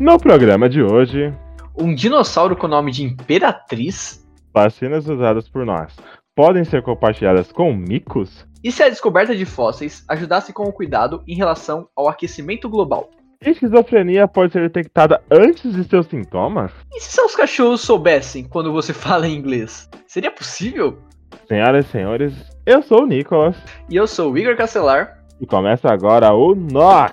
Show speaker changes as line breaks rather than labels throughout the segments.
No programa de hoje,
Um dinossauro com o nome de Imperatriz?
vacinas usadas por nós podem ser compartilhadas com micos?
E se a descoberta de fósseis ajudasse com o cuidado em relação ao aquecimento global?
Esquizofrenia pode ser detectada antes de seus sintomas?
E se seus cachorros soubessem quando você fala em inglês? Seria possível?
Senhoras e senhores, eu sou o Nicolas
E eu sou o Igor Castelar.
e começa agora o Nox.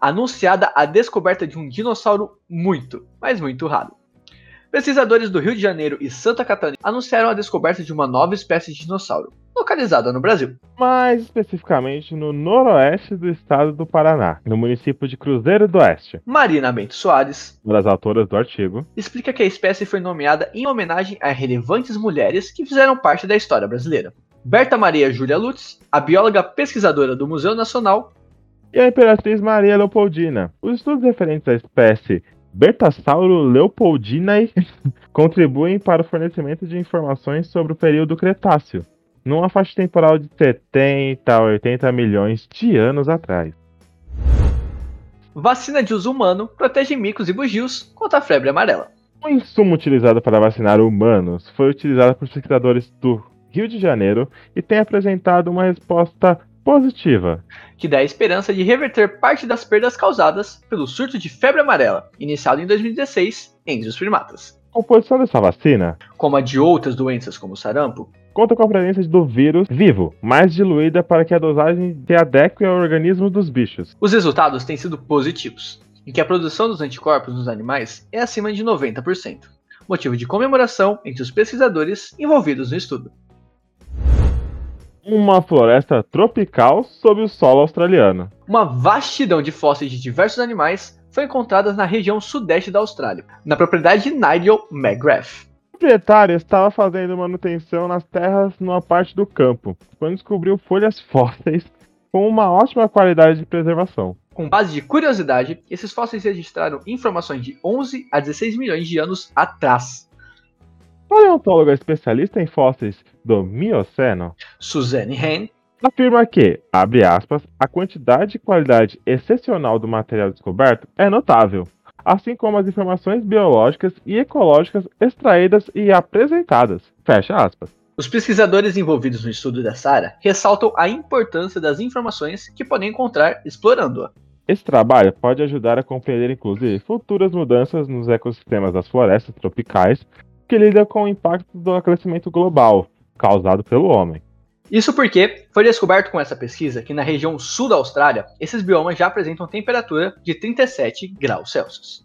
Anunciada a descoberta de um dinossauro muito, mas muito raro. Pesquisadores do Rio de Janeiro e Santa Catarina anunciaram a descoberta de uma nova espécie de dinossauro, localizada no Brasil.
Mais especificamente no noroeste do estado do Paraná, no município de Cruzeiro do Oeste.
Marina Bento Soares
Uma das autoras do artigo,
explica que a espécie foi nomeada em homenagem a relevantes mulheres que fizeram parte da história brasileira. Berta Maria Júlia Lutz, a bióloga pesquisadora do Museu Nacional,
e a Imperatriz Maria Leopoldina. Os estudos referentes à espécie Bertassauro leopoldinae contribuem para o fornecimento de informações sobre o período Cretáceo, numa faixa temporal de 70 a 80 milhões de anos atrás.
vacina de uso humano protege micos e bugios contra a febre amarela.
O insumo utilizado para vacinar humanos foi utilizado por pesquisadores do Rio de Janeiro e tem apresentado uma resposta positiva.
que dá a esperança de reverter parte das perdas causadas pelo surto de febre amarela, iniciado em 2016 entre os primatas.
A composição dessa vacina
Como a de outras doenças como o sarampo,
conta com a presença do vírus vivo, mais diluída para que a dosagem se adeque ao organismo dos bichos.
os resultados têm sido positivos, em que a produção dos anticorpos nos animais é acima de 90%, motivo de comemoração entre os pesquisadores envolvidos no estudo.
Uma floresta tropical sob o solo australiano.
Uma vastidão de fósseis de diversos animais foi encontrada na região sudeste da Austrália, na propriedade de Nigel McGrath.
O proprietário estava fazendo manutenção nas terras numa parte do campo, quando descobriu folhas fósseis com uma ótima qualidade de preservação.
Com base de curiosidade, esses fósseis registraram informações de 11 a 16 milhões de anos atrás.
Paleontóloga especialista em fósseis do Mioceno
Suzanne Hahn
afirma que, abre aspas, a quantidade e qualidade excepcional do material descoberto é notável, assim como as informações biológicas e ecológicas extraídas e apresentadas. Fecha aspas.
Os pesquisadores envolvidos no estudo dessa área ressaltam a importância das informações que podem encontrar explorando-a.
Esse trabalho pode ajudar a compreender, inclusive, futuras mudanças nos ecossistemas das florestas tropicais que lidam com o impacto do aquecimento global causado pelo homem.
Isso porque foi descoberto com essa pesquisa que na região sul da Austrália, esses biomas já apresentam temperatura de 37 graus Celsius.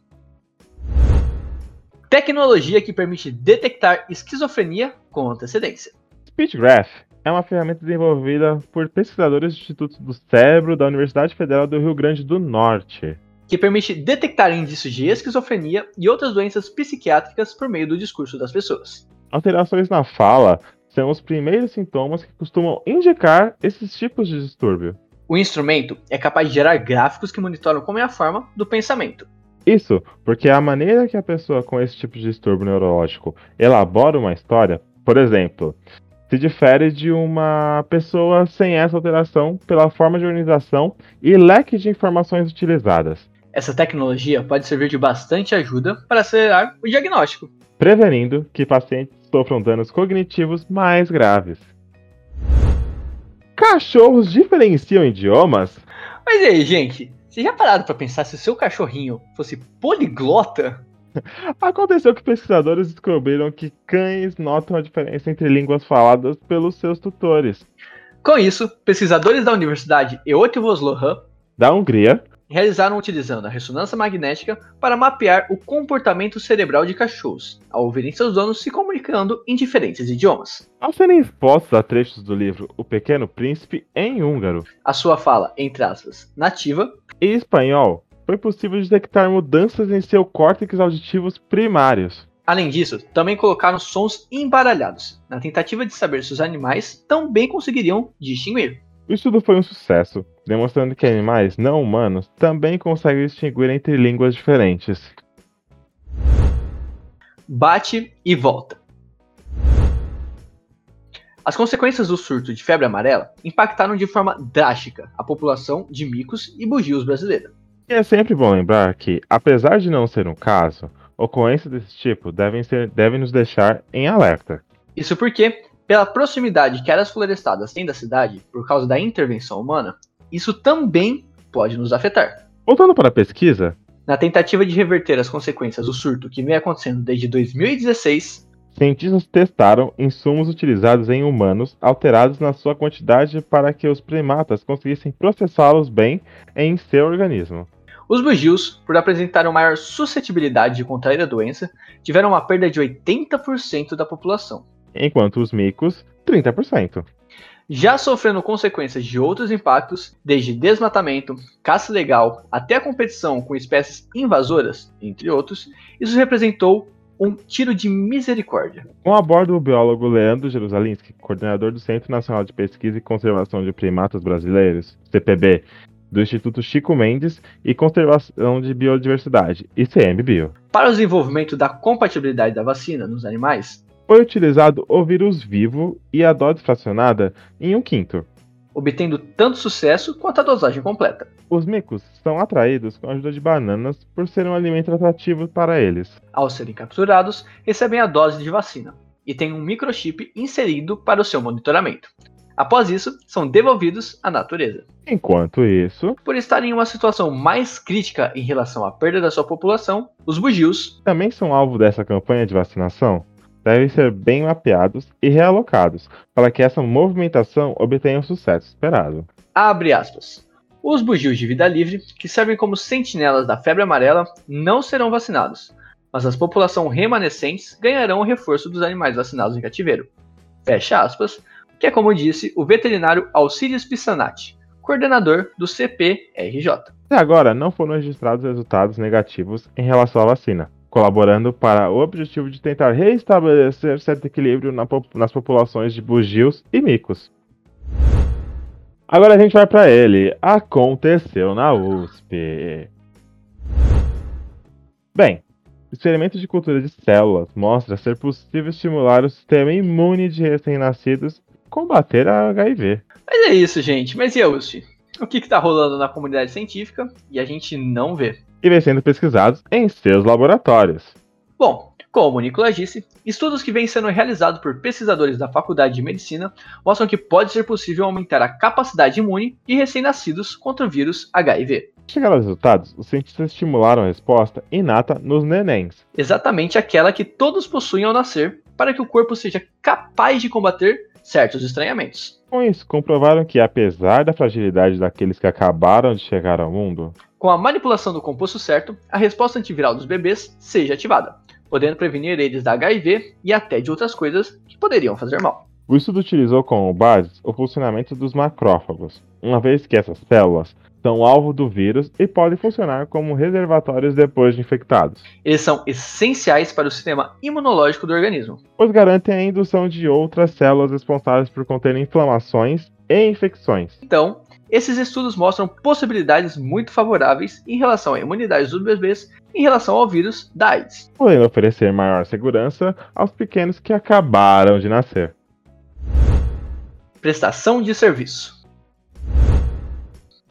Tecnologia que permite detectar esquizofrenia com antecedência.
SpeechGraph é uma ferramenta desenvolvida por pesquisadores do Instituto do Cérebro da Universidade Federal do Rio Grande do Norte.
Que permite detectar indícios de esquizofrenia e outras doenças psiquiátricas por meio do discurso das pessoas.
Alterações na fala são os primeiros sintomas que costumam indicar esses tipos de distúrbio.
O instrumento é capaz de gerar gráficos que monitoram como é a forma do pensamento.
Isso porque a maneira que a pessoa com esse tipo de distúrbio neurológico elabora uma história, por exemplo, se difere de uma pessoa sem essa alteração pela forma de organização e leque de informações utilizadas,
Essa tecnologia pode servir de bastante ajuda para acelerar o diagnóstico.
prevenindo que pacientes sofram danos cognitivos mais graves. Cachorros diferenciam idiomas?
Mas e aí, gente? Vocês já pararam para pensar se o seu cachorrinho fosse poliglota?
Aconteceu que pesquisadores descobriram que cães notam a diferença entre línguas faladas pelos seus tutores.
Com isso, pesquisadores da Universidade Eötvös Loránd
Da Hungria,
realizaram utilizando a ressonância magnética para mapear o comportamento cerebral de cachorros, ao ouvirem seus donos se comunicando em diferentes idiomas.
Ao serem expostos a trechos do livro O Pequeno Príncipe em húngaro
A sua fala, entre aspas, nativa,
e espanhol, foi possível detectar mudanças em seu córtex auditivos primários.
Além disso, também colocaram sons embaralhados, na tentativa de saber se os animais também conseguiriam distinguir.
O estudo foi um sucesso, demonstrando que animais não humanos também conseguem distinguir entre línguas diferentes.
Bate e volta. As consequências do surto de febre amarela impactaram de forma drástica a população de micos e bugios brasileira.
E é sempre bom lembrar que, apesar de não ser um caso, ocorrências desse tipo devem, ser, devem nos deixar em alerta.
Isso porque, pela proximidade que áreas florestadas têm da cidade, por causa da intervenção humana, isso também pode nos afetar.
Voltando para a pesquisa,
Na tentativa de reverter as consequências do surto que vem acontecendo desde 2016,
cientistas testaram insumos utilizados em humanos alterados na sua quantidade para que os primatas conseguissem processá-los bem em seu organismo.
os bugios, por apresentarem maior suscetibilidade de contrair a doença, tiveram uma perda de 80% da população.
Enquanto os micos, 30%.
já sofrendo consequências de outros impactos, desde desmatamento, caça ilegal, até a competição com espécies invasoras, entre outros, isso representou um tiro de misericórdia.
Com a bordo o biólogo Leandro Jerusalinski, coordenador do Centro Nacional de Pesquisa e Conservação de Primatas Brasileiros, CPB, do Instituto Chico Mendes e Conservação de Biodiversidade, ICMBio.
Para o desenvolvimento da compatibilidade da vacina nos animais,
Foi utilizado o vírus vivo e a dose fracionada em um quinto.
obtendo tanto sucesso quanto a dosagem completa.
Os micos são atraídos com a ajuda de bananas por ser um alimento atrativo para eles.
Ao serem capturados, recebem a dose de vacina e têm um microchip inserido para o seu monitoramento. Após isso, são devolvidos à natureza.
Enquanto isso,
Por estarem em uma situação mais crítica em relação à perda da sua população, os bugios,
também são alvo dessa campanha de vacinação, devem ser bem mapeados e realocados para que essa movimentação obtenha o sucesso esperado.
abre aspas, os bugios de vida livre, que servem como sentinelas da febre amarela, não serão vacinados, mas as populações remanescentes ganharão o reforço dos animais vacinados em cativeiro. Fecha aspas, que é como disse o veterinário Alcides Pissanati, coordenador do CPRJ.
Até agora, não foram registrados resultados negativos em relação à vacina, colaborando para o objetivo de tentar reestabelecer certo equilíbrio na nas populações de bugios e micos. Agora a gente vai para ele. Aconteceu na USP. Bem, experimento de cultura de células mostra ser possível estimular o sistema imune de recém-nascidos e combater a HIV.
Mas é isso, gente. Mas e a USP? O que está rolando na comunidade científica e a gente não vê?
e vem sendo pesquisados em seus laboratórios.
Bom, como o Nicolas disse, estudos que vêm sendo realizados por pesquisadores da Faculdade de Medicina mostram que pode ser possível aumentar a capacidade imune de recém-nascidos contra o vírus HIV.
Chegaram aos resultados, os cientistas estimularam a resposta inata nos nenéns.
Exatamente aquela que todos possuem ao nascer, para que o corpo seja capaz de combater certos estranhamentos.
Com isso, comprovaram que, apesar da fragilidade daqueles que acabaram de chegar ao mundo,
Com a manipulação do composto certo, a resposta antiviral dos bebês seja ativada, podendo prevenir eles da HIV e até de outras coisas que poderiam fazer mal.
o estudo utilizou como base o funcionamento dos macrófagos, uma vez que essas células são alvo do vírus e podem funcionar como reservatórios depois de infectados,
Eles são essenciais para o sistema imunológico do organismo.
pois garantem a indução de outras células responsáveis por conter inflamações e infecções.
Então, esses estudos mostram possibilidades muito favoráveis em relação à imunidade dos bebês em relação ao vírus da AIDS.
podendo oferecer maior segurança aos pequenos que acabaram de nascer.
Prestação de serviço.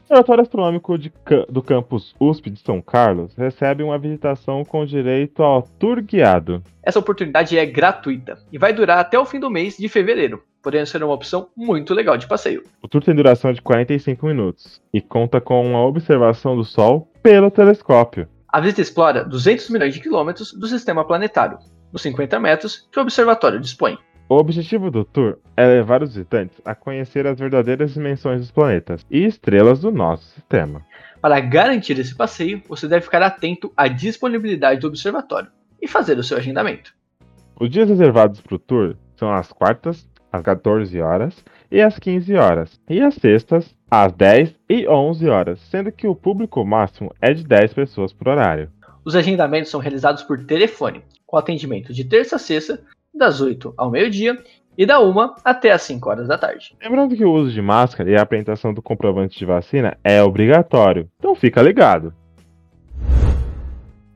O Laboratório Astronômico de do campus USP de São Carlos recebe uma visitação com direito ao tour guiado.
Essa oportunidade é gratuita e vai durar até o fim do mês de fevereiro, podendo ser uma opção muito legal de passeio.
O tour tem duração de 45 minutos e conta com uma observação do Sol pelo telescópio.
A visita explora 200 milhões de quilômetros do sistema planetário, nos 50 metros que o observatório dispõe.
O objetivo do tour é levar os visitantes a conhecer as verdadeiras dimensões dos planetas e estrelas do nosso sistema.
Para garantir esse passeio, você deve ficar atento à disponibilidade do observatório e fazer o seu agendamento.
Os dias reservados para o tour são as quartas, às 14 horas e às 15 horas, e as sextas, às 10 e 11 horas, sendo que o público máximo é de 10 pessoas por horário.
Os agendamentos são realizados por telefone, com atendimento de terça a sexta, das 8 ao meio-dia e da 1 até as 5 horas da tarde.
Lembrando que o uso de máscara e a apresentação do comprovante de vacina é obrigatório, então fica ligado.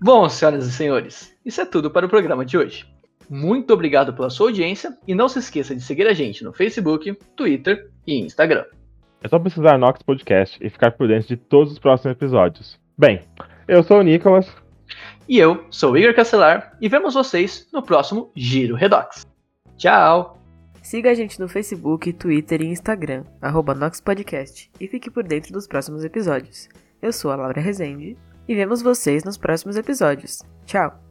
Bom, senhoras e senhores, isso é tudo para o programa de hoje. Muito obrigado pela sua audiência e não se esqueça de seguir a gente no Facebook, Twitter e Instagram.
É só pesquisar Nox Podcast e ficar por dentro de todos os próximos episódios. Bem, eu sou o Nicolas.
E eu sou Igor Castelar e vemos vocês no próximo Giro Redox. Tchau!
Siga a gente no Facebook, Twitter e Instagram, arroba Nox Podcast, e fique por dentro dos próximos episódios. Eu sou a Laura Rezende e vemos vocês nos próximos episódios. Tchau!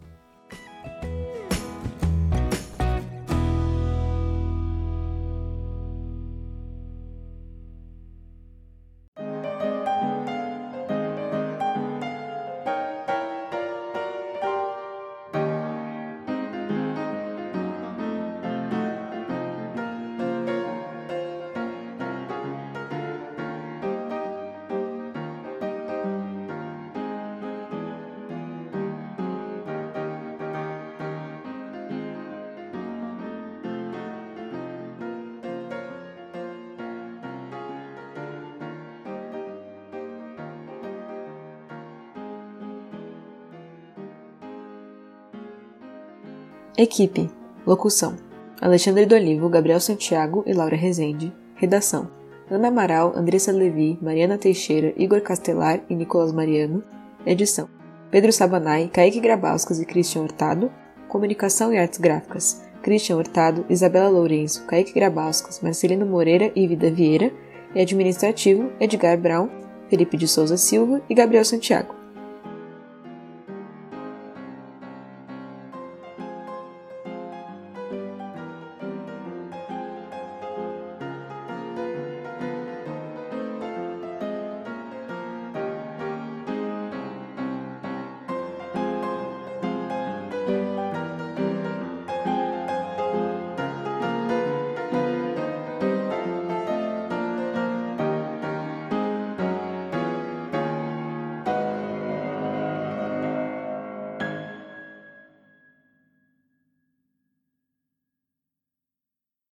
Equipe. Locução: Alexandre Dolivo, Gabriel Santiago e Laura Rezende. Redação: Ana Amaral, Andressa Levi, Mariana Teixeira, Igor Castelar e Nicolas Mariano. Edição: Pedro Sabanai, Kaique Grabauskas e Christian Hurtado. Comunicação e Artes Gráficas: Christian Hurtado, Isabela Lourenço, Kaique Grabauskas, Marcelino Moreira e Vida Vieira. E administrativo: Edgar Brown, Felipe de Souza Silva e Gabriel Santiago.